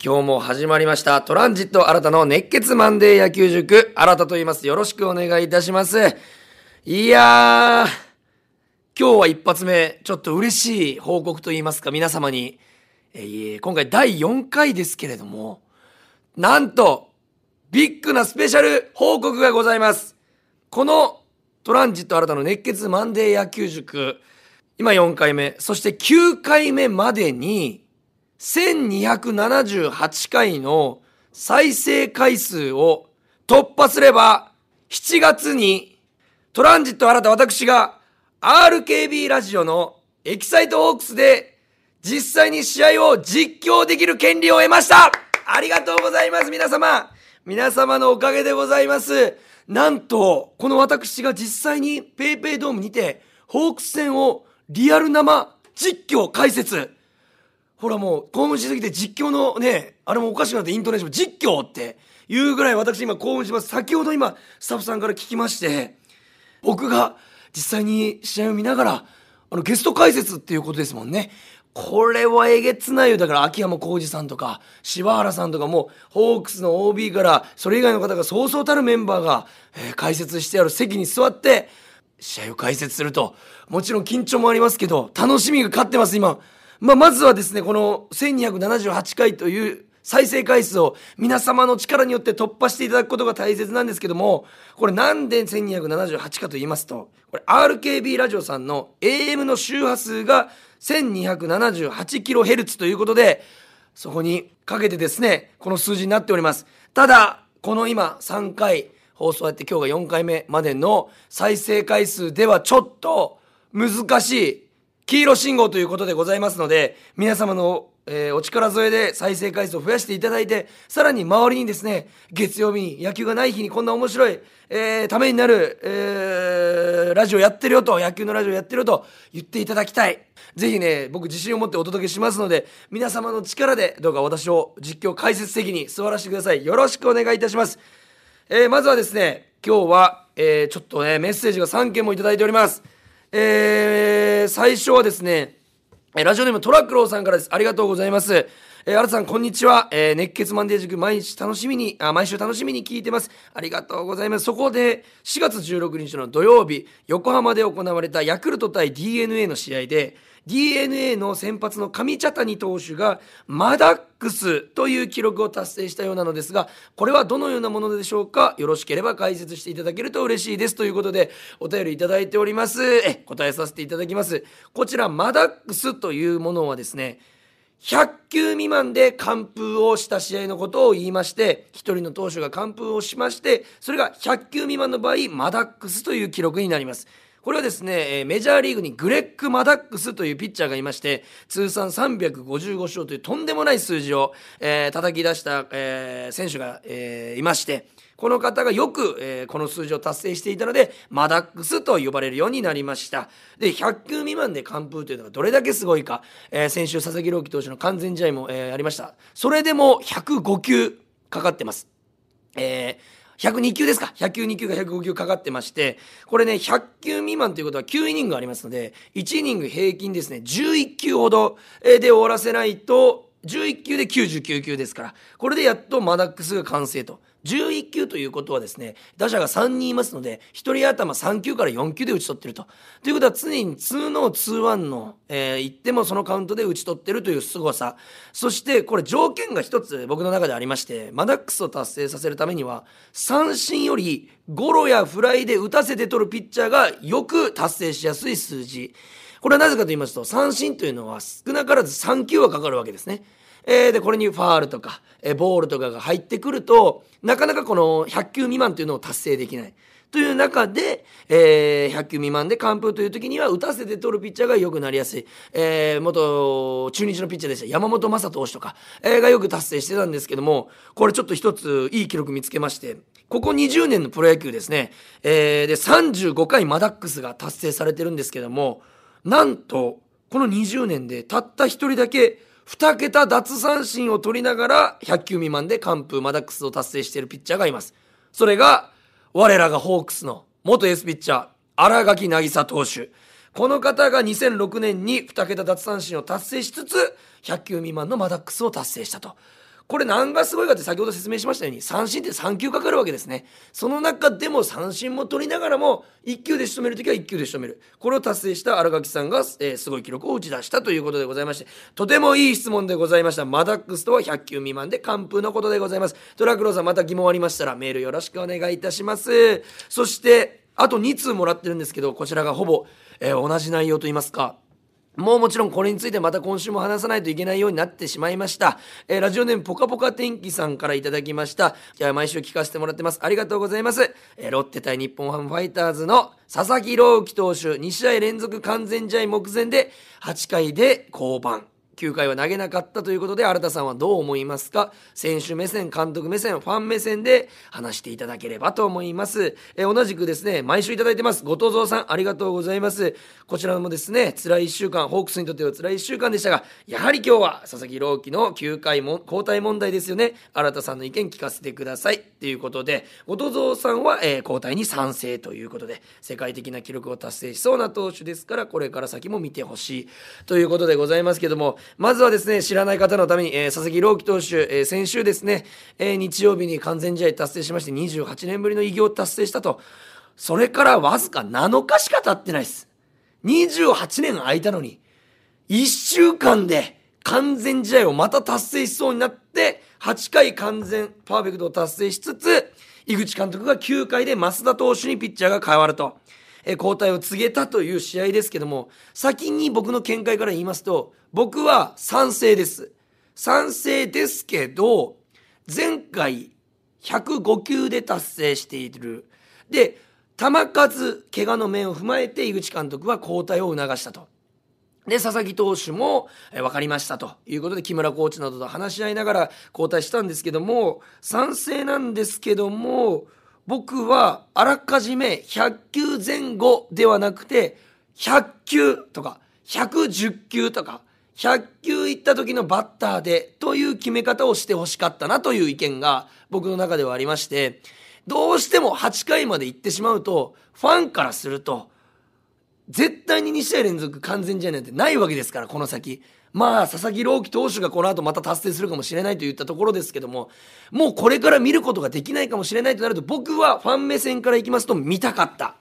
今日も始まりました。トランジット新たの熱血マンデー野球塾、新たと言います。よろしくお願いいたします。いやー、今日は一発目、ちょっと嬉しい報告と言いますか、皆様に、えー今回第4回ですけれども、なんと、ビッグなスペシャル報告がございます。このトランジット新たの熱血マンデー野球塾、今4回目、そして9回目までに、1278回の再生回数を突破すれば、7月にトランジット新た私が RKB ラジオのエキサイトホークスで実際に試合を実況できる権利を得ました。ありがとうございます皆様。皆様のおかげでございます。なんと、この私が実際に PayPay ドームにてホークス戦をリアル生実況解説。ほらもう興奮しすぎて実況のね、あれもおかしくなってイントネーション実況っていうぐらい私今興奮します。先ほど今スタッフさんから聞きまして、僕が実際に試合を見ながら、あのゲスト解説っていうことですもんね。これはえげつないよ。だから秋山浩二さんとか、柴原さんとかも、ホークスの OB から、それ以外の方がそうそうたるメンバーが、えー解説してある席に座って、試合を解説すると、もちろん緊張もありますけど、楽しみが勝ってます、今。まあ、まずはですね、この1278回という再生回数を皆様の力によって突破していただくことが大切なんですけども、これなんで1278かと言いますと、これ RKB ラジオさんの AM の周波数が 1278kHz ということで、そこにかけてですね、この数字になっております。ただ、この今3回放送やって今日が4回目までの再生回数ではちょっと難しい黄色信号ということでございますので、皆様の、えーお力添えで再生回数を増やしていただいて、さらに周りにですね、月曜日に野球がない日にこんな面白い、えーためになる、えーラジオやってるよと、野球のラジオやってるよと言っていただきたい。ぜひね、僕自信を持ってお届けしますので、皆様の力でどうか私を実況解説的に座らせてください。よろしくお願いいたします。えーまずはですね、今日は、えーちょっとね、メッセージが3件もいただいております。えー最初はですね、えラジオネームトラックローさんからです。ありがとうございます。えー、新さん、こんにちは。えー熱血マンデー塾、毎日楽しみに、あ、毎週楽しみに聞いてます。ありがとうございます。そこで、4月16日の土曜日、横浜で行われたヤクルト対 DNA の試合で、DNA の先発の上茶谷投手がマダックスという記録を達成したようなのですがこれはどのようなものでしょうか？よろしければ解説していただけると嬉しいです。ということでお便りいただいております。え答えさせていただきます。こちらマダックスというものはですね100球未満で完封をした試合のことを言いまして一人の投手が完封をしましてそれが100球未満の場合マダックスという記録になります。これはですねメジャーリーグにグレッグ・マダックスというピッチャーがいまして通算355勝というとんでもない数字を、えー叩き出した、えー選手が、えーいましてこの方がよく、えーこの数字を達成していたのでマダックスと呼ばれるようになりました。で100球未満で完封というのがどれだけすごいか、えー先週佐々木朗希投手の完全試合も、えーありました。それでも105球かかってます。えー102球ですか。100球2球が105球かかってましてこれね100球未満ということは9イニングありますので1イニング平均ですね11球ほどで終わらせないと11球で99球ですからこれでやっとマダックスが完成と。11球ということはですね打者が3人いますので1人頭3球から4球で打ち取ってると。ということは常に2の2-1の、えー、言ってもそのカウントで打ち取ってるという凄さ。そしてこれ条件が一つ僕の中でありましてマダックスを達成させるためには三振よりゴロやフライで打たせて取るピッチャーがよく達成しやすい数字。これはなぜかと言いますと三振というのは少なからず3球はかかるわけですね。えーでこれにファールとか、えーボールとかが入ってくるとなかなかこの100球未満というのを達成できない。という中で、えー100球未満で完封という時には打たせて取るピッチャーが良くなりやすい、えー元中日のピッチャーでした。山本昌投手とか、えーがよく達成してたんですけどもこれちょっと一ついい記録見つけましてここ20年のプロ野球ですね、えーで35回マダックスが達成されてるんですけどもなんとこの20年でたった一人だけ2桁奪三振を取りながら100球未満で完封マダックスを達成しているピッチャーがいます。それが我らがホークスの元エースピッチャー荒垣渚投手。この方が2006年に2桁奪三振を達成しつつ100球未満のマダックスを達成したと。これ何がすごいかって先ほど説明しましたように三振って3球かかるわけですね。その中でも三振も取りながらも1球で仕留める時は1球で仕留める。これを達成した新垣さんが、えー、すごい記録を打ち出したということでございましてとてもいい質問でございました。マダックスとは100球未満で完封のことでございます。トラクローさんまた疑問ありましたらメールよろしくお願いいたします。そしてあと2通もらってるんですけどこちらがほぼ、えー、同じ内容といいますかもうもちろんこれについてまた今週も話さないといけないようになってしまいました。えー、ラジオネームぽかぽか天気さんからいただきました。いや、毎週聞かせてもらってます。ありがとうございます。えー、ロッテ対日本ハムファイターズの佐々木朗希投手、2試合連続完全試合目前で8回で降板。9回は投げなかったということで新田さんはどう思いますか？選手目線監督目線ファン目線で話していただければと思います。え同じくですね毎週いただいてます。後藤蔵さんありがとうございます。こちらもですね辛い1週間ホークスにとっては辛い1週間でしたがやはり今日は佐々木朗希の9回も交代問題ですよね。新田さんの意見聞かせてください。ということで後藤蔵さんは、えー、交代に賛成ということで世界的な記録を達成しそうな投手ですからこれから先も見てほしいということでございますけどもまずはですね、知らない方のために、えー、佐々木朗希投手、えー、先週ですね、えー、日曜日に完全試合達成しまして、28年ぶりの偉業を達成したと。それからわずか7日しか経ってないです。28年空いたのに、1週間で完全試合をまた達成しそうになって、8回完全パーフェクトを達成しつつ、井口監督が9回で増田投手にピッチャーが変わると。え交代を告げたという試合ですけども、先に僕の見解から言いますと、僕は賛成です。賛成ですけど、前回105球で達成している。で、球数、怪我の面を踏まえて井口監督は交代を促したと。で、佐々木投手も、え分かりましたということで、木村コーチなどと話し合いながら交代したんですけども、賛成なんですけども、僕はあらかじめ100球前後ではなくて100球とか110球とか100球いった時のバッターでという決め方をしてほしかったなという意見が僕の中ではありましてどうしても8回まで行ってしまうとファンからすると絶対に2試合連続完全試合なんてないわけですからこの先。まあ、佐々木朗希投手がこの後また達成するかもしれないといったところですけども、もうこれから見ることができないかもしれないとなると、僕はファン目線からいきますと見たかった。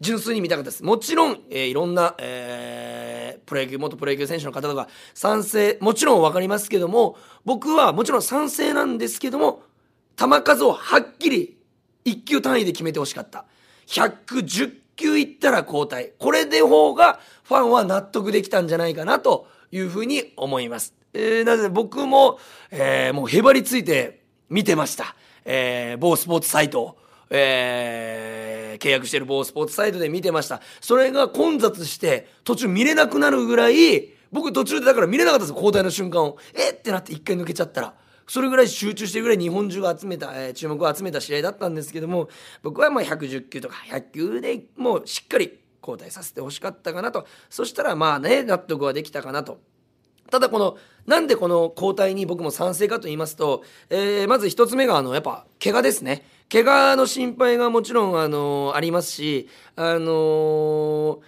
純粋に見たかったです。もちろん、えー、いろんな、えー、プロ野球、元プロ野球選手の方とか賛成、もちろん分かりますけども、僕はもちろん賛成なんですけども、球数をはっきり1球単位で決めてほしかった。110球いったら交代。これで方がファンは納得できたんじゃないかなというふうに思います。えー、なぜ僕も、えー、もうへばりついて見てました。えー、某スポーツサイトを。えー、契約してる某スポーツサイトで見てました。それが混雑して途中見れなくなるぐらい、僕途中でだから見れなかったんです交代の瞬間を。え？ってなって一回抜けちゃったら。それぐらい集中してるぐらい日本中が集めた、えー、注目を集めた試合だったんですけども、僕はまあ110球とか100球でもうしっかり交代させてほしかったかなと。そしたらまあね納得はできたかなと。ただこのなんでこの交代に僕も賛成かと言いますと、えー、まず1つ目があのやっぱ怪我ですね。怪我の心配がもちろんあのありますしあのー、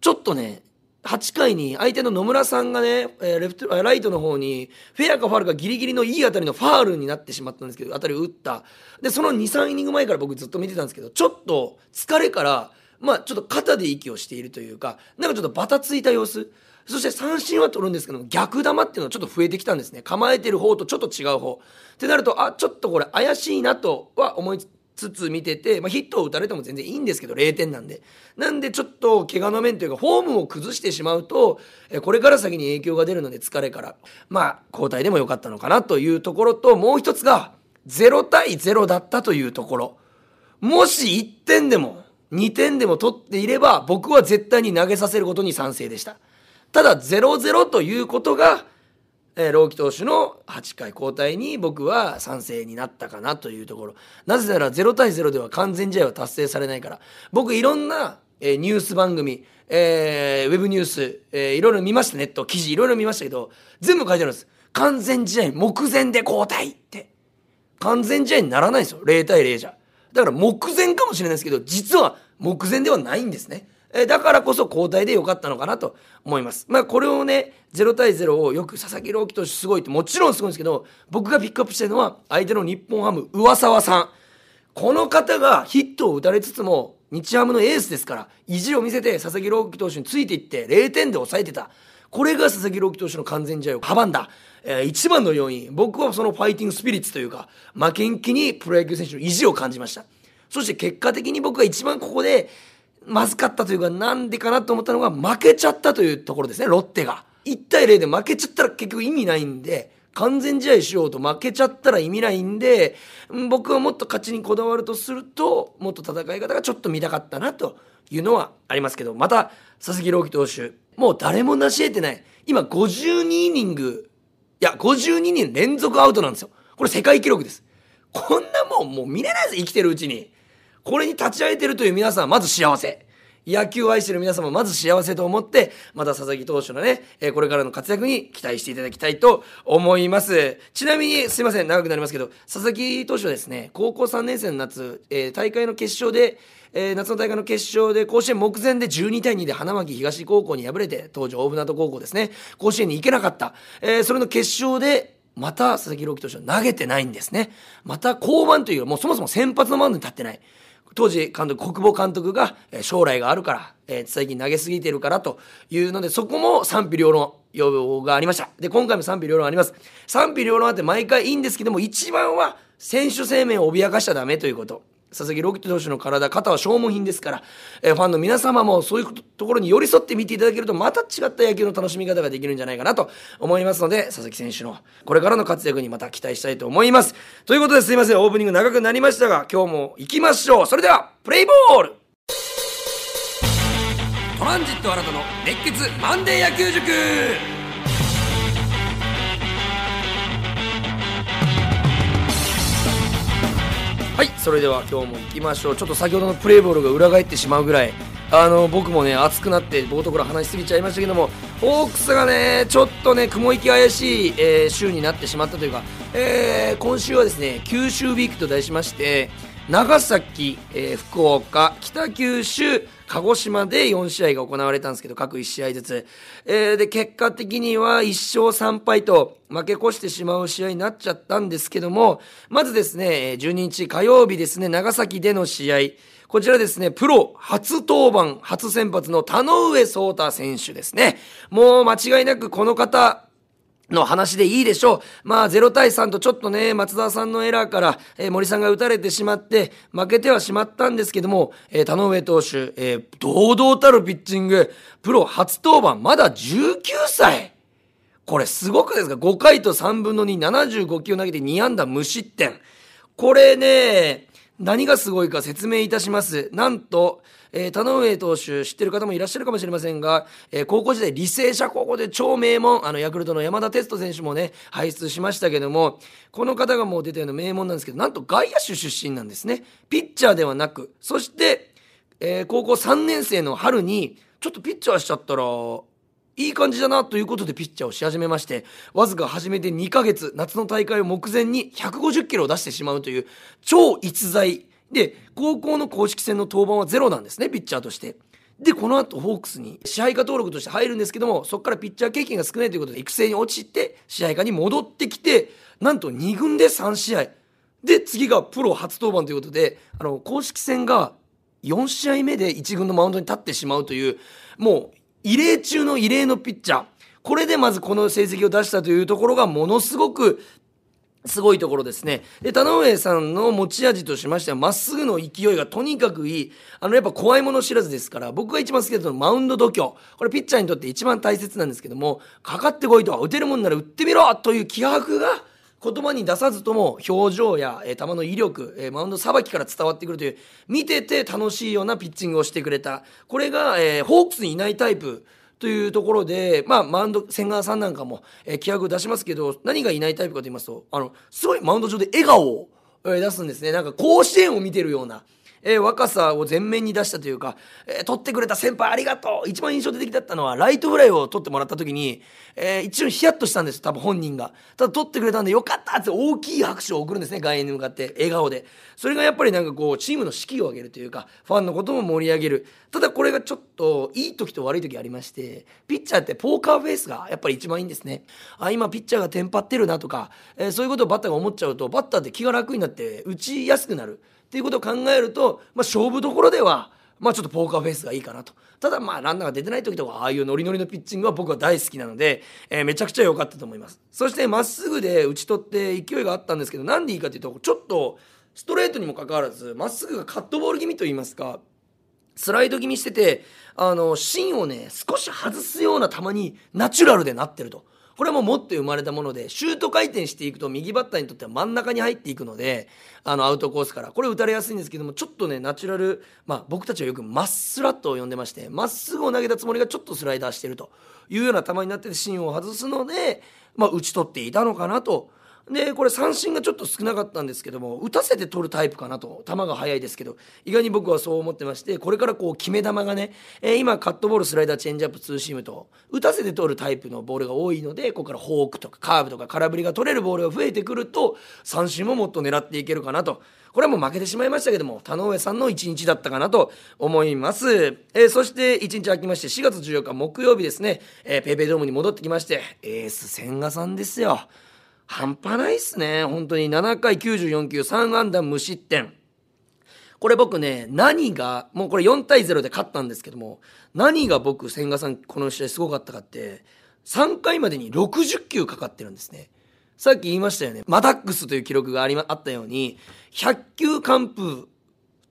ちょっとね8回に相手の野村さんがね、え、レフトライトの方にフェアかファールかギリギリのいい当たりのファールになってしまったんですけど当たりを打った。でその23イニング前から僕ずっと見てたんですけどちょっと疲れからまあちょっと肩で息をしているというかなんかちょっとバタついた様子。そして三振は取るんですけども逆球っていうのはちょっと増えてきたんですね。構えてる方とちょっと違う方。ってなるとあちょっとこれ怪しいなとは思いつつ見てて、まあ、ヒットを打たれても全然いいんですけど0点なんで。なんでちょっと怪我の面というかフォームを崩してしまうとこれから先に影響が出るので疲れから。まあ交代でもよかったのかなというところともう一つが0対0だったというところ。もし1点でも2点でも取っていれば僕は絶対に投げさせることに賛成でした。ただ0-0ということが、えー、朗希投手の8回交代に僕は賛成になったかなというところ。なぜなら0対0では完全試合は達成されないから。僕いろんな、えー、ニュース番組、えー、ウェブニュース、えー、いろいろ見ましたネット記事いろいろ見ましたけど全部書いてあるんです。完全試合目前で交代って。完全試合にならないんですよ。0対0じゃ。だから目前かもしれないですけど実は目前ではないんですねえだからこそ交代で良かったのかなと思います。まあこれをね、0対0をよく佐々木朗希投手すごいってもちろんすごいんですけど、僕がピックアップしてるのは相手の日本ハム、上沢さん。この方がヒットを打たれつつも、日ハムのエースですから、意地を見せて佐々木朗希投手についていって0点で抑えてた。これが佐々木朗希投手の完全試合を阻んだ。えー、一番の要因。僕はそのファイティングスピリッツというか、負けん気にプロ野球選手の意地を感じました。そして結果的に僕が一番ここで、まずかったというか、なんでかなと思ったのが、負けちゃったというところですね、ロッテが。1対0で負けちゃったら結局意味ないんで、完全試合しようと負けちゃったら意味ないんで、僕はもっと勝ちにこだわるとすると、もっと戦い方がちょっと見たかったなというのはありますけど、また、佐々木朗希投手、もう誰も成し得てない。今52イニング、いや、52人連続アウトなんですよ。これ世界記録です。こんなもんもう見れないです、生きてるうちに。これに立ち会えてるという皆さんまず幸せ。野球を愛してる皆様まず幸せと思って、また佐々木投手のね、えこれからの活躍に期待していただきたいと思います。ちなみに、すいません、長くなりますけど、佐々木投手はですね、高校3年生の夏、え、大会の決勝で、えー、夏の大会の決勝で甲子園目前で12対2で花巻東高校に敗れて、当時大船渡高校ですね、甲子園に行けなかった。えー、それの決勝で、また佐々木朗希投手は投げてないんですね。また降板という、もうそもそも先発のマウンドに立ってない。当時監督国防監督が、将来があるから、えー、最近投げすぎてるからというのでそこも賛否両論要望がありました。で今回も賛否両論あります。賛否両論あって毎回いいんですけども一番は選手生命を脅かしちゃダメということ。佐々木朗希投手の体肩は消耗品ですから、えー、ファンの皆様もそういうところに寄り添って見ていただけるとまた違った野球の楽しみ方ができるんじゃないかなと思いますので佐々木選手のこれからの活躍にまた期待したいと思います。ということですいません。オープニング長くなりましたが今日も行きましょう。それではプレイボール。トランジット新たの熱血マンデー野球塾。はいそれでは今日も行きましょう。ちょっと先ほどのプレーボールが裏返ってしまうぐらい。あの僕もね熱くなって冒頭から話しすぎちゃいましたけどもホークスがねちょっとね雲行き怪しい、えー、週になってしまったというか、えー、今週はですね九州ウィークと題しまして長崎、えー、福岡北九州鹿児島で4試合が行われたんですけど、各1試合ずつ。えー、で、結果的には1勝3敗と負け越してしまう試合になっちゃったんですけども、まずですね、12日火曜日ですね、長崎での試合。こちらですね、プロ初登板、初先発の田上聡太選手ですね。もう間違いなくこの方、の話でいいでしょう。まあ、0対3とちょっとね、松田さんのエラーから、えー、森さんが打たれてしまって、負けてはしまったんですけども、えー、田上投手、えー、堂々たるピッチング、プロ初登板、まだ19歳。これすごくですか ?5 回と3分の2、75球投げて2安打無失点。これね、何がすごいか説明いたします。なんと、えー、田上投手知ってる方もいらっしゃるかもしれませんが、えー、高校時代履正社高校で超名門あのヤクルトの山田哲人選手もね輩出しましたけどもこの方がもう出たような名門なんですけどなんと外野手出身なんですね。ピッチャーではなくそして、えー、高校3年生の春にちょっとピッチャーしちゃったらいい感じだなということでピッチャーをし始めましてわずか始めて2ヶ月夏の大会を目前に150キロを出してしまうという超逸材で、高校の公式戦の登板はゼロなんですね、ピッチャーとして。で、この後、ホークスに支配下登録として入るんですけども、そこからピッチャー経験が少ないということで、育成に落ちて、支配下に戻ってきて、なんと2軍で3試合。で、次がプロ初登板ということで、あの、公式戦が4試合目で1軍のマウンドに立ってしまうという、もう、異例中の異例のピッチャー。これでまずこの成績を出したというところがものすごくすごいところですね。で、田上さんの持ち味としましては、まっすぐの勢いがとにかくいい。あの、やっぱ怖いもの知らずですから、僕が一番好きだったのマウンド度胸。これピッチャーにとって一番大切なんですけども、かかってこいとは、打てるもんなら打ってみろという気迫が、言葉に出さずとも表情や、えー、球の威力、えー、マウンドさばきから伝わってくるという見てて楽しいようなピッチングをしてくれたこれが、えー、ホークスにいないタイプというところで、まあ、マウンド、千賀さんなんかも、えー、気迫出しますけど、何がいないタイプかと言いますと、あの、すごいマウンド上で笑顔を、え、出すんですね。なんか甲子園を見てるような、えー、若さを前面に出したというか、えー、取ってくれた先輩ありがとう。一番印象的だったのはライトフライを取ってもらった時に、えー、一瞬ヒヤッとしたんです多分本人が。ただ取ってくれたんでよかったって大きい拍手を送るんですね外野に向かって笑顔で。それがやっぱりなんかこうチームの士気を上げるというかファンのことも盛り上げる。ただこれがちょっといい時と悪い時ありましてピッチャーってポーカーフェイスがやっぱり一番いいんですね。あ今ピッチャーがテンパってるなとか、えー、そういうことをバッターが思っちゃうとバッターって気が楽になって打ちやすくなる。っていうことを考えると、まあ、勝負どころでは、まあ、ちょっとポーカーフェイスがいいかなと。ただまあランナーが出てない時とかああいうノリノリのピッチングは僕は大好きなので、えー、めちゃくちゃ良かったと思いますそしてまっすぐで打ち取って勢いがあったんですけどなんでいいかというとちょっとストレートにもかかわらずまっすぐがカットボール気味といいますかスライド気味しててあの芯をね少し外すような球にナチュラルでなってるとこれはも持って生まれたものでシュート回転していくと右バッターにとっては真ん中に入っていくのであのアウトコースからこれ打たれやすいんですけどもちょっとねナチュラル、まあ、僕たちはよくマッスラットを呼んでましてまっすぐを投げたつもりがちょっとスライダーしてるというような球になってて芯を外すので、まあ、打ち取っていたのかなと。でこれ三振がちょっと少なかったんですけども打たせて取るタイプかなと。球が速いですけど意外に僕はそう思ってましてこれからこう決め球がね、えー、今カットボールスライダーチェンジアップツーシームと打たせて取るタイプのボールが多いのでここからフォークとかカーブとか空振りが取れるボールが増えてくると三振ももっと狙っていけるかなと。これはもう負けてしまいましたけども田上さんの一日だったかなと思います、えー、そして一日空きまして4月14日木曜日ですね、えー、ペイペイドームに戻ってきましてエース千賀さんですよ。半端ないっすね。本当に7回94球3安打無失点。これ僕ね、何が、もうこれ4対0で勝ったんですけども、何が僕、千賀さんこの試合すごかったかって、3回までに60球かかってるんですね。さっき言いましたよね。マダックスという記録があり、ま、あったように、100球完封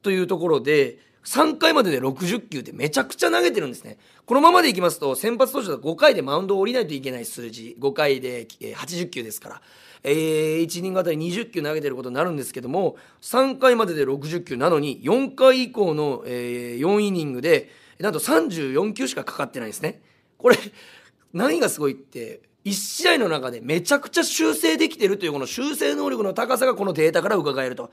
というところで、3回までで60球ってめちゃくちゃ投げてるんですね。このままでいきますと、先発投手だと5回でマウンドを降りないといけない数字、5回で80球ですから、えー、1イニングあたり20球投げてることになるんですけども、3回までで60球なのに、4回以降の、えー、4イニングで、なんと34球しかかかってないんですね。これ、何がすごいって、1試合の中でめちゃくちゃ修正できてるというこの修正能力の高さがこのデータから伺えると。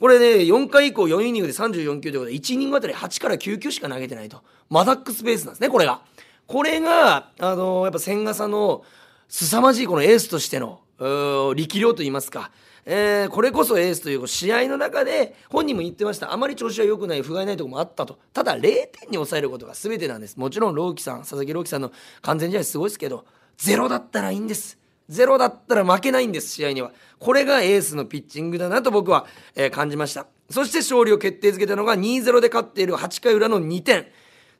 これね、4回以降4イニングで34球ということで、1イニングあたり8から9球しか投げてないと。マダックスペースなんですね、これが。これが、あのー、やっぱ千賀さんの凄まじいこのエースとしての、力量といいますか、えー、これこそエースという試合の中で本人も言ってました。あまり調子は良くない不甲斐ないところもあったと。ただ0点に抑えることが全てなんです。もちろん朗希さん佐々木朗希さんの完全試合すごいですけどゼロだったらいいんです。ゼロだったら負けないんです試合には。これがエースのピッチングだなと僕は、えー、感じました。そして勝利を決定づけたのが2-0で勝っている8回裏の2点。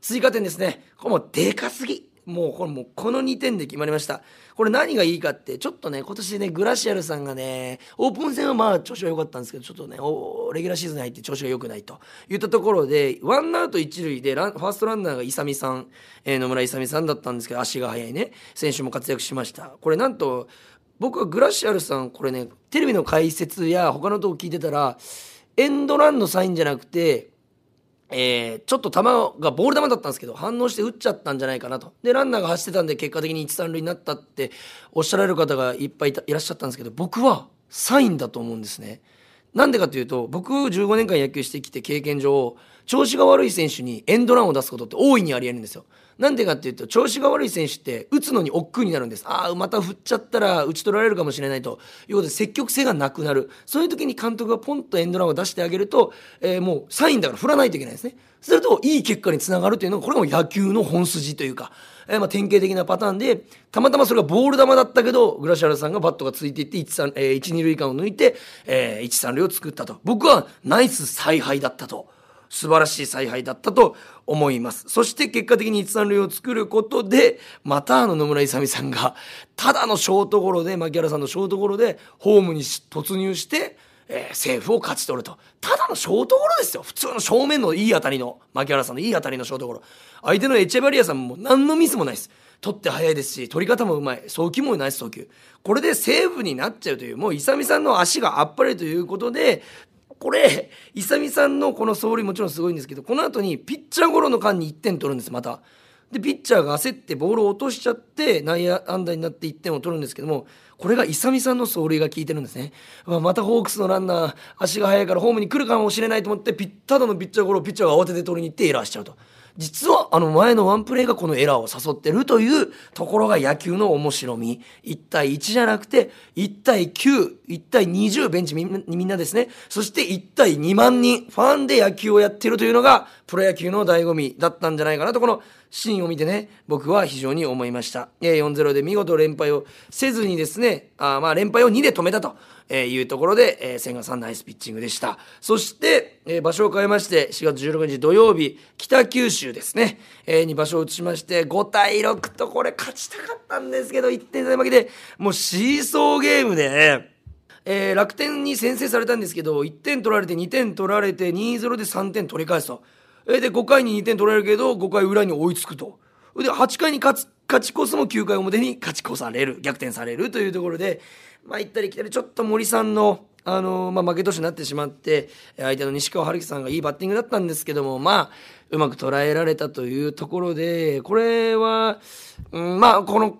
追加点ですね。これもでかすぎ。もうこれもうこの2点で決まりました。これ何がいいかってちょっとね今年ねグラシアルさんがねオープン戦はまあ調子は良かったんですけどちょっとねレギュラーシーズン入って調子が良くないと。いったところでワンアウト一塁でランファーストランナーが勇さん、えー、野村勇さんだったんですけど足が速いね選手も活躍しました。これなんと僕はグラシアルさんこれねテレビの解説や他のとこ聞いてたらエンドランのサインじゃなくてえー、ちょっと球がボール球だったんですけど反応して打っちゃったんじゃないかなとでランナーが走ってたんで結果的に一三塁になったっておっしゃられる方がいっぱいいらっしゃったんですけど僕はサインだと思うんですね。なんでかというと僕15年間野球してきて経験上調子が悪い選手にエンドランを出すことって大いにありえるんですよ。なんでかっていうと調子が悪い選手って打つのに億劫になるんです。ああまた振っちゃったら打ち取られるかもしれないと。いうことで積極性がなくなる。そういう時に監督がポンとエンドランを出してあげると、えー、もうサインだから振らないといけないですね。するといい結果につながるというのがこれも野球の本筋というか、えー、まあ典型的なパターンでたまたまそれがボール球だったけどグラシアルさんがバットがついていって1、えー、1 2塁間を抜いて、えー、1、3塁を作ったと。僕はナイス采配だったと。素晴らしい采配だったと思います。そして結果的に一三塁を作ることでまたあの野村勇さんがただのショートゴロで牧原さんのショートゴロでホームに突入してえー、セーフを勝ち取ると。ただのショートゴロですよ。普通の正面のいい当たりの牧原さんのいい当たりのショートゴロ。相手のエチェバリアさんも何のミスもないです。取って早いですし取り方もうまい。送球もナイス送球。これでセーフになっちゃうというもう勇さんの足があっぱれということでこれ勇さんのこの走塁もちろんすごいんですけどこの後にピッチャーゴロの間に1点取るんですまた。でピッチャーが焦ってボールを落としちゃって内野安打になって1点を取るんですけどもこれが勇さんの走塁が効いてるんですね。またホークスのランナー、足が速いからホームに来るかもしれないと思って、ピッタドのピッチャーゴロを、ピッチャーが慌てて取りに行ってエラーしちゃうと。実はあの前のワンプレーがこのエラーを誘ってるというところが野球の面白み。1対1じゃなくて、1対9、1対20、ベンチみんなですね。そして1対2万人、ファンで野球をやってるというのが、プロ野球の醍醐味だったんじゃないかなと、このシーンを見てね、僕は非常に思いました。4-0で見事連敗をせずにですね、あまあ連敗を2で止めたと。いうところで、千賀さんナイスピッチングでした。そして、場所を変えまして、4月16日土曜日、北九州ですね、えー、に場所を移しまして、5対6とこれ勝ちたかったんですけど、1点差負けて、もうシーソーゲームでね、えー、楽天に先制されたんですけど、1点取られて2点取られて2-0で3点取り返すと。えで、5回に2点取られるけど、5回裏に追いつくと。で、8回に勝つ、勝ち越すも9回表に勝ち越される、逆転されるというところで、まあ、行ったり来たり、ちょっと森さんの、あのまあ、負け投手になってしまって、相手の西川春樹さんがいいバッティングだったんですけども、まあ、うまく捉えられたというところで、これは、うん、まあ、この、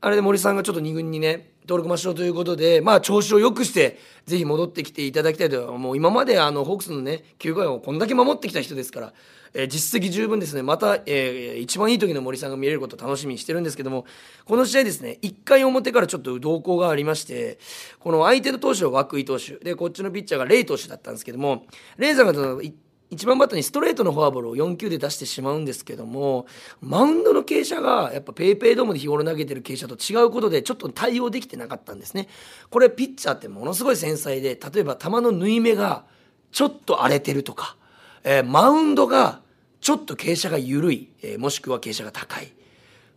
あれで森さんがちょっと2軍にね、登録抹消ということで、まあ、調子を良くして、ぜひ戻ってきていただきたいと、もう今まであの、ホークスのね、9回をこんだけ守ってきた人ですから、えー、実績十分ですね、また、えー、一番いい時の森さんが見れることを楽しみにしてるんですけども、この試合ですね、1回表からちょっと動向がありまして、この相手の投手は涌井投手、で、こっちのピッチャーがレイ投手だったんですけども、レイさんが一番バッターにストレートのフォアボールを4球で出してしまうんですけどもマウンドの傾斜がやっぱ PayPay ドームで日頃投げてる傾斜と違うことでちょっと対応できてなかったんですね。これピッチャーってものすごい繊細で例えば球の縫い目がちょっと荒れてるとか、えー、マウンドがちょっと傾斜が緩い、えー、もしくは傾斜が高い。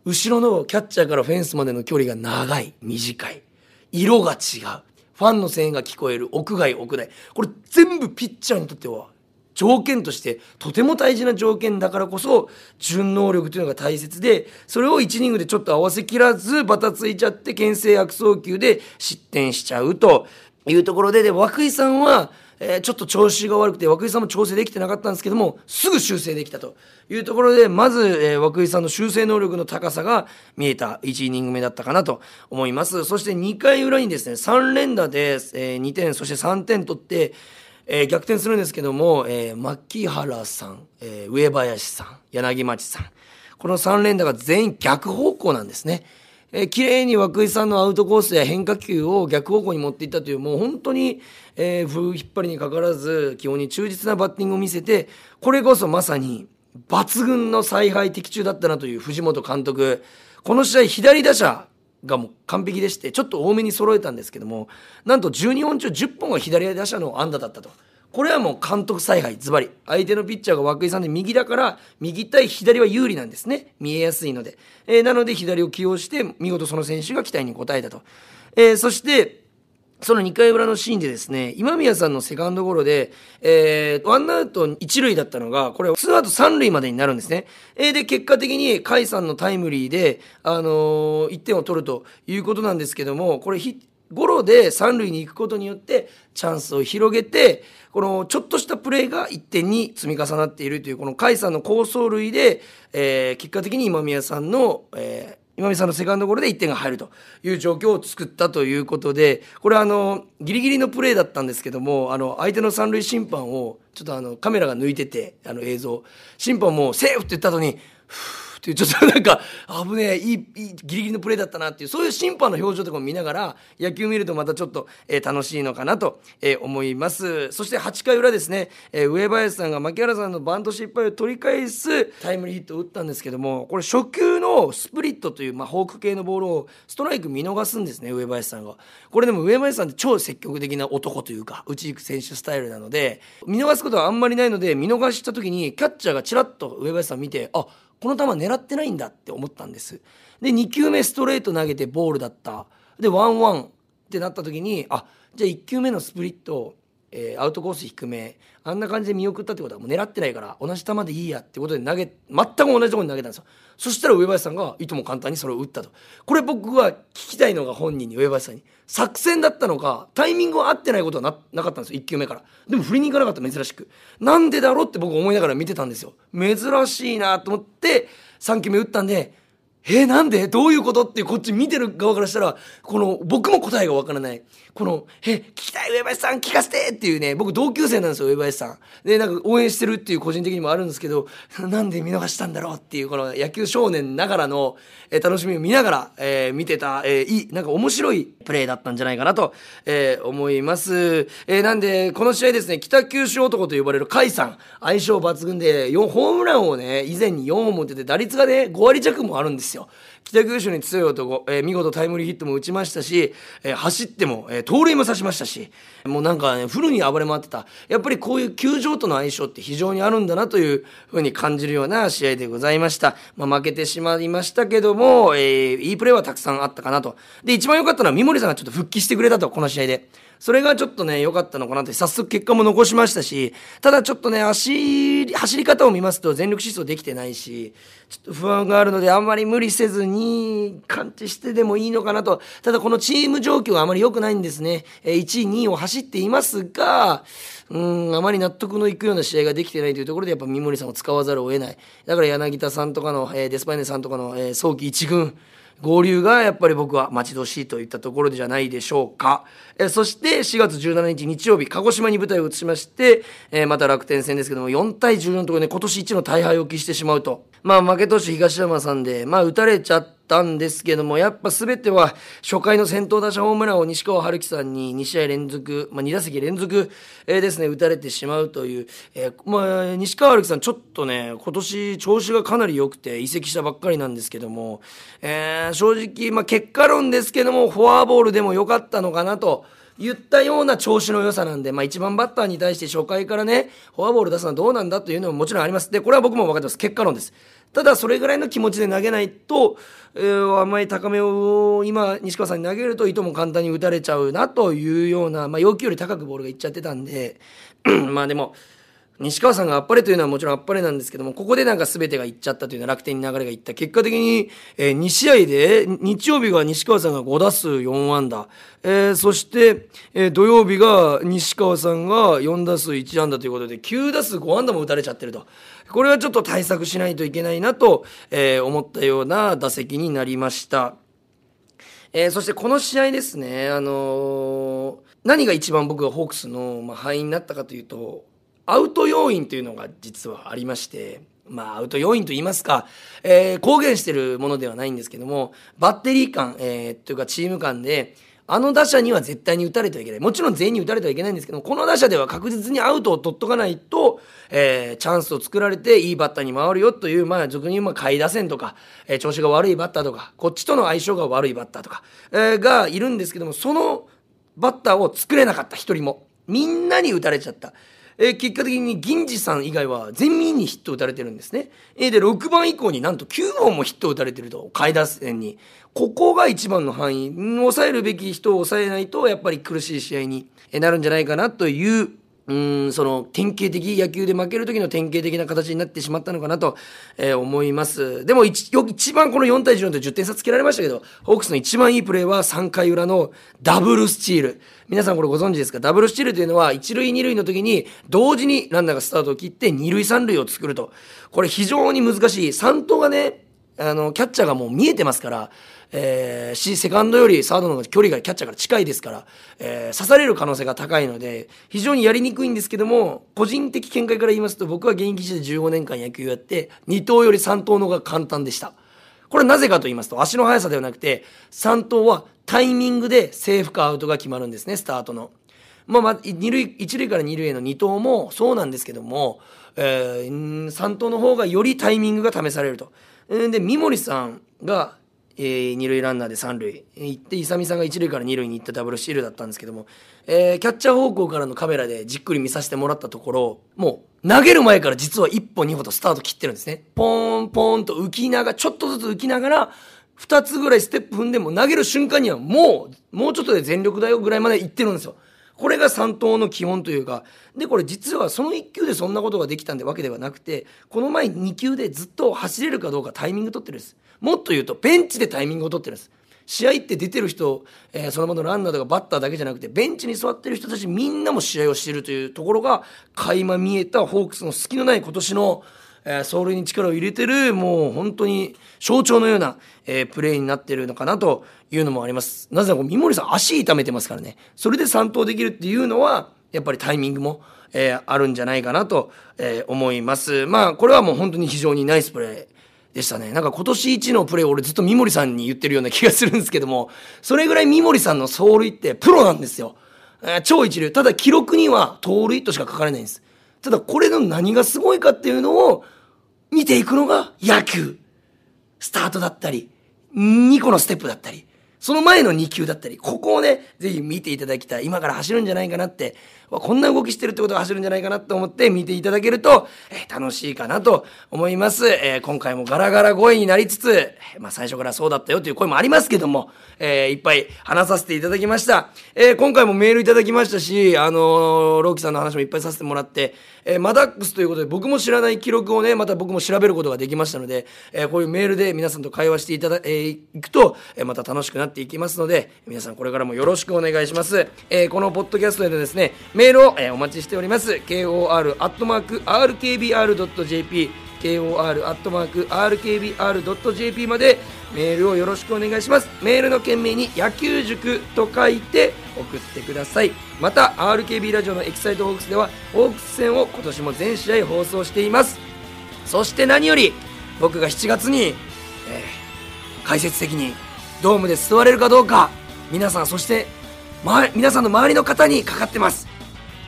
後ろのキャッチャーからフェンスまでの距離が長い短い。色が違う。ファンの声援が聞こえる。屋外屋内。これ全部ピッチャーにとっては条件としてとても大事な条件だからこそ順能力というのが大切でそれを1イニングでちょっと合わせきらずバタついちゃって牽制悪送球で失点しちゃうというところでで涌井さんは、え、ちょっと調子が悪くて涌井さんも調整できてなかったんですけどもすぐ修正できたというところでまず、え、涌井さんの修正能力の高さが見えた1イニング目だったかなと思います。そして2回裏にですね3連打で、え、2点そして3点取ってえー、逆転するんですけども、えー、牧原さん、えー、上林さん、柳町さん。この3連打が全員逆方向なんですね。えー、綺麗に涌井さんのアウトコースや変化球を逆方向に持っていったという、もう本当に、えー、風引っ張りにかからず、基本に忠実なバッティングを見せて、これこそまさに抜群の采配的中だったなという藤本監督。この試合、左打者がもう完璧でしてちょっと多めに揃えたんですけどもなんと12本中10本が左打者の安打だったと。これはもう監督采配ズバリ。相手のピッチャーが涌井さんで右だから右対左は有利なんですね。見えやすいので、えー、なので左を起用して見事その選手が期待に応えたと、えー、そしてその2回裏のシーンでですね、今宮さんのセカンドゴロで、えー、ワンアウト1塁だったのが、これ、ツーアウト3塁までになるんですね。えー、で、結果的に甲斐さんのタイムリーで、あのー、1点を取るということなんですけども、これ、ゴロで3塁に行くことによって、チャンスを広げて、このちょっとしたプレーが1点に積み重なっているという、この甲斐さんの好走塁で、えー、結果的に今宮さんの、えー、今見さんのセカンドゴロで1点が入るという状況を作ったということで、これはあの、ギリギリのプレーだったんですけども、あの、相手の三塁審判を、ちょっとあの、カメラが抜いてて、あの映像、審判もセーフって言った後に、ふぅっていうちょっとなんか危ねえいいいギリギリのプレーだったなっていうそういう審判の表情とかも見ながら野球見るとまたちょっと、えー、楽しいのかなと、えー、思います。そして8回裏ですね、えー、上林さんが牧原さんのバント失敗を取り返すタイムリーヒットを打ったんですけどもこれ初球のスプリットという、まあ、フォーク系のボールをストライク見逃すんですね上林さんが。これでも上林さんって超積極的な男というか打ち行く選手スタイルなので見逃すことはあんまりないので見逃した時にキャッチャーがちらっと上林さん見てあこの球狙ってないんだって思ったんです。で2球目ストレート投げてボールだった。でワンワンってなった時にあじゃあ1球目のスプリット、えー、アウトコース低め。あんな感じで見送ったってことはもう狙ってないから同じ球でいいやってことで投げ全く同じとこに投げたんですよ。そしたら上林さんがいとも簡単にそれを打ったと。これ僕は聞きたいのが本人に上林さんに。作戦だったのかタイミングが合ってないことはななかったんですよ1球目から。でも振りに行かなかった珍しく。なんでだろうって僕思いながら見てたんですよ。珍しいなと思って3球目打ったんでえー、なんで？どういうこと？ってこっち見てる側からしたら、この、僕も答えがわからない。この、え、聞きたい上林さん聞かせてっていうね、僕同級生なんですよ、上林さん。で、なんか応援してるっていう個人的にもあるんですけど、なんで見逃したんだろうっていう、この野球少年ながらの、え、楽しみを見ながら、えー、見てた、えー、いい、なんか面白いプレーだったんじゃないかなと、え、思います。え、なんで、この試合ですね、北九州男と呼ばれる甲斐さん、相性抜群で、4、ホームランをね、以前に4本持ってて、打率がね、5割弱もあるんですよ。北九州に強い男、えー、見事タイムリーヒットも打ちましたし、えー、走っても、えー、盗塁も刺しましたし、もうなんかね、フルに暴れ回ってた。やっぱりこういう球場との相性って非常にあるんだなというふうに感じるような試合でございました。まあ、負けてしまいましたけども、えー、いいプレーはたくさんあったかなと。で、一番良かったのは三森さんがちょっと復帰してくれたと、この試合で。それがちょっとね、良かったのかなって、早速結果も残しましたし、ただちょっとね、足、走り方を見ますと全力疾走できてないし、ちょっと不安があるので、あんまり無理せずに感知してでもいいのかなと。ただこのチーム状況はあまり良くないんですね。1位、2位を走っていますが、うん、あまり納得のいくような試合ができてないというところで、やっぱ三森さんを使わざるを得ない。だから柳田さんとかの、え、デスパイネさんとかの、え、早期一軍、合流がやっぱり僕は待ち遠しいといったところじゃないでしょうか。えそして4月17日日曜日、鹿児島に舞台を移しまして、えまた楽天戦ですけども、4対14のところで、ね、今年一の大敗を喫してしまうと。まあ負け投手東山さんで、まあ打たれちゃったんですけども、やっぱ全ては初回の先頭打者ホームランを西川春樹さんに2試合連続、まあ2打席連続、えー、ですね、打たれてしまうという、えー、まあ西川春樹さんちょっとね、今年調子がかなり良くて移籍したばっかりなんですけども、えー、正直、まあ結果論ですけども、フォアボールでも良かったのかなと、言ったような調子の良さなんで、まあ一番バッターに対して初回からね、フォアボール出すのはどうなんだというのももちろんあります。で、これは僕も分かってます。結果論です。ただそれぐらいの気持ちで投げないと、えー、あんまり高めを今西川さんに投げるといとも簡単に打たれちゃうなというような、まあ、要求より高くボールがいっちゃってたんで まあでも西川さんがあっぱれというのはもちろんあっぱれなんですけども、ここでなんか全てがいっちゃったというのは楽天に流れがいった。結果的に、えー、2試合で、日曜日が西川さんが5打数4安打、えー、そして、えー、土曜日が西川さんが4打数1安打ということで、9打数5安打も打たれちゃってると。これはちょっと対策しないといけないなと、えー、思ったような打席になりました。えー、そしてこの試合ですね、あのー、何が一番僕がホークスの、まあ、敗因になったかというと、アウト要因というのが実はありまして、まあ、アウト要因と言いますか、えー、公言してるものではないんですけども、バッテリー間、えー、というかチーム間で、あの打者には絶対に打たれてはいけない。もちろん全員に打たれてはいけないんですけど、この打者では確実にアウトを取っとかないと、えー、チャンスを作られていいバッターに回るよという、まあ、俗に言う、まあ、下位打線とか、えー、調子が悪いバッターとか、こっちとの相性が悪いバッターとか、えー、がいるんですけども、そのバッターを作れなかった、一人も。みんなに打たれちゃった。えー、結果的に銀次さん以外は全員にヒットを打たれてるんですね。えー、で、6番以降になんと9本もヒットを打たれてると、下位打線に。ここが一番の範囲。抑えるべき人を抑えないと、やっぱり苦しい試合になるんじゃないかなといううんその典型的野球で負ける時の典型的な形になってしまったのかなと、えー、思います。でも一一番この4対14で10点差つけられましたけどホークスの一番いいプレーは3回裏のダブルスチール。皆さんこれご存知ですか？ダブルスチールというのは一塁二塁の時に同時にランナーがスタートを切って二塁三塁を作ると。これ非常に難しい。3投がねあのキャッチャーがもう見えてますからえー、し、セカンドよりサードの距離がキャッチャーから近いですから、えー、刺される可能性が高いので、非常にやりにくいんですけども、個人的見解から言いますと、僕は現役時代15年間野球やって、2投より3投の方が簡単でした。これなぜかと言いますと、足の速さではなくて、3投はタイミングでセーフかアウトが決まるんですね、スタートの。まあ、まあ、二塁、一塁から二塁への2投もそうなんですけども、えー、3投の方がよりタイミングが試されると。で、三森さんがえー、二塁ランナーで三塁行って勇さんが一塁から二塁に行ったダブルスチールだったんですけども、えー、キャッチャー方向からのカメラでじっくり見させてもらったところもう投げる前から実は一歩二歩とスタート切ってるんですね。ポーンポーンと浮きながらちょっとずつ浮きながら2つぐらいステップ踏んでも投げる瞬間にはもうもうちょっとで全力だよぐらいまで行ってるんですよ。これが三投の基本というかでこれ実はその1球でそんなことができたんでわけではなくてこの前2球でずっと走れるかどうかタイミング取ってるんです。もっと言うとベンチでタイミングを取ってるんです。試合って出てる人、えー、その場のランナーとかバッターだけじゃなくてベンチに座ってる人たちみんなも試合をしているというところが垣間見えたホークスの隙のない今年の、えー、走塁に力を入れてるもう本当に象徴のような、えー、プレーになってるのかなというのもありますなぜなら三森さん足痛めてますからねそれで3投できるっていうのはやっぱりタイミングも、えー、あるんじゃないかなと、えー、思いますまあこれはもう本当に非常にナイスプレーでしたね。なんか今年一のプレー俺ずっと三森さんに言ってるような気がするんですけども、それぐらい三森さんの走塁ってプロなんですよ。えー、超一流。ただ記録には盗塁としか書かれないんです。ただこれの何がすごいかっていうのを見ていくのが野球。スタートだったり、2個のステップだったり、その前の2球だったり、ここをね、ぜひ見ていただきたい。今から走るんじゃないかなってこんな動きしてるってことが走るんじゃないかなと思って見ていただけると、えー、楽しいかなと思います。えー、今回もガラガラ声になりつつ、まあ最初からそうだったよという声もありますけども、えー、いっぱい話させていただきました。え、今回もメールいただきましたし、あの、ローキさんの話もいっぱいさせてもらって、えー、マダックスということで僕も知らない記録をね、また僕も調べることができましたので、えー、こういうメールで皆さんと会話していただ、えー、いくと、えー、また楽しくなっていきますので、皆さんこれからもよろしくお願いします。えー、このポッドキャストでですね、メールを、えー、お待ちしております kor.rkbr.jp kor.rkbr.jp までメールをよろしくお願いします。メールの件名に野球塾と書いて送ってください。また RKB ラジオのエキサイトホークスではホークス戦を今年も全試合放送しています。そして何より僕が7月に、えー、解説的にドームで座れるかどうか皆さんそして、ま、皆さんの周りの方にかかってます。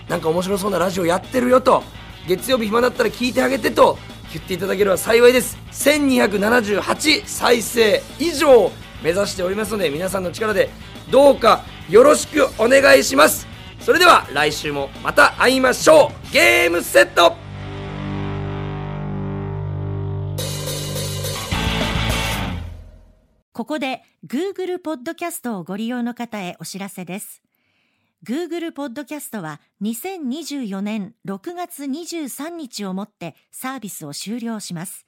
なんか面白そうなラジオやってるよと月曜日暇だったら聞いてあげてと言っていただければ幸いです。1278再生以上目指しておりますので皆さんの力でどうかよろしくお願いします。それでは来週もまた会いましょう。ゲームセット。ここで Google ポッドキャストをご利用の方へお知らせです。Google ポッドキャストは2024年6月23日をもってサービスを終了します。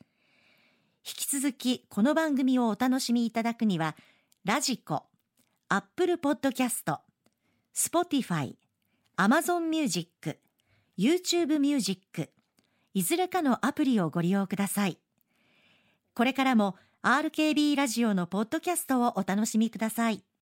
引き続きこの番組をお楽しみいただくには、 radiko、Apple Podcast、Spotify、Amazon Music、YouTube Music、いずれかのアプリをご利用ください。これからも RKB ラジオのポッドキャストをお楽しみください。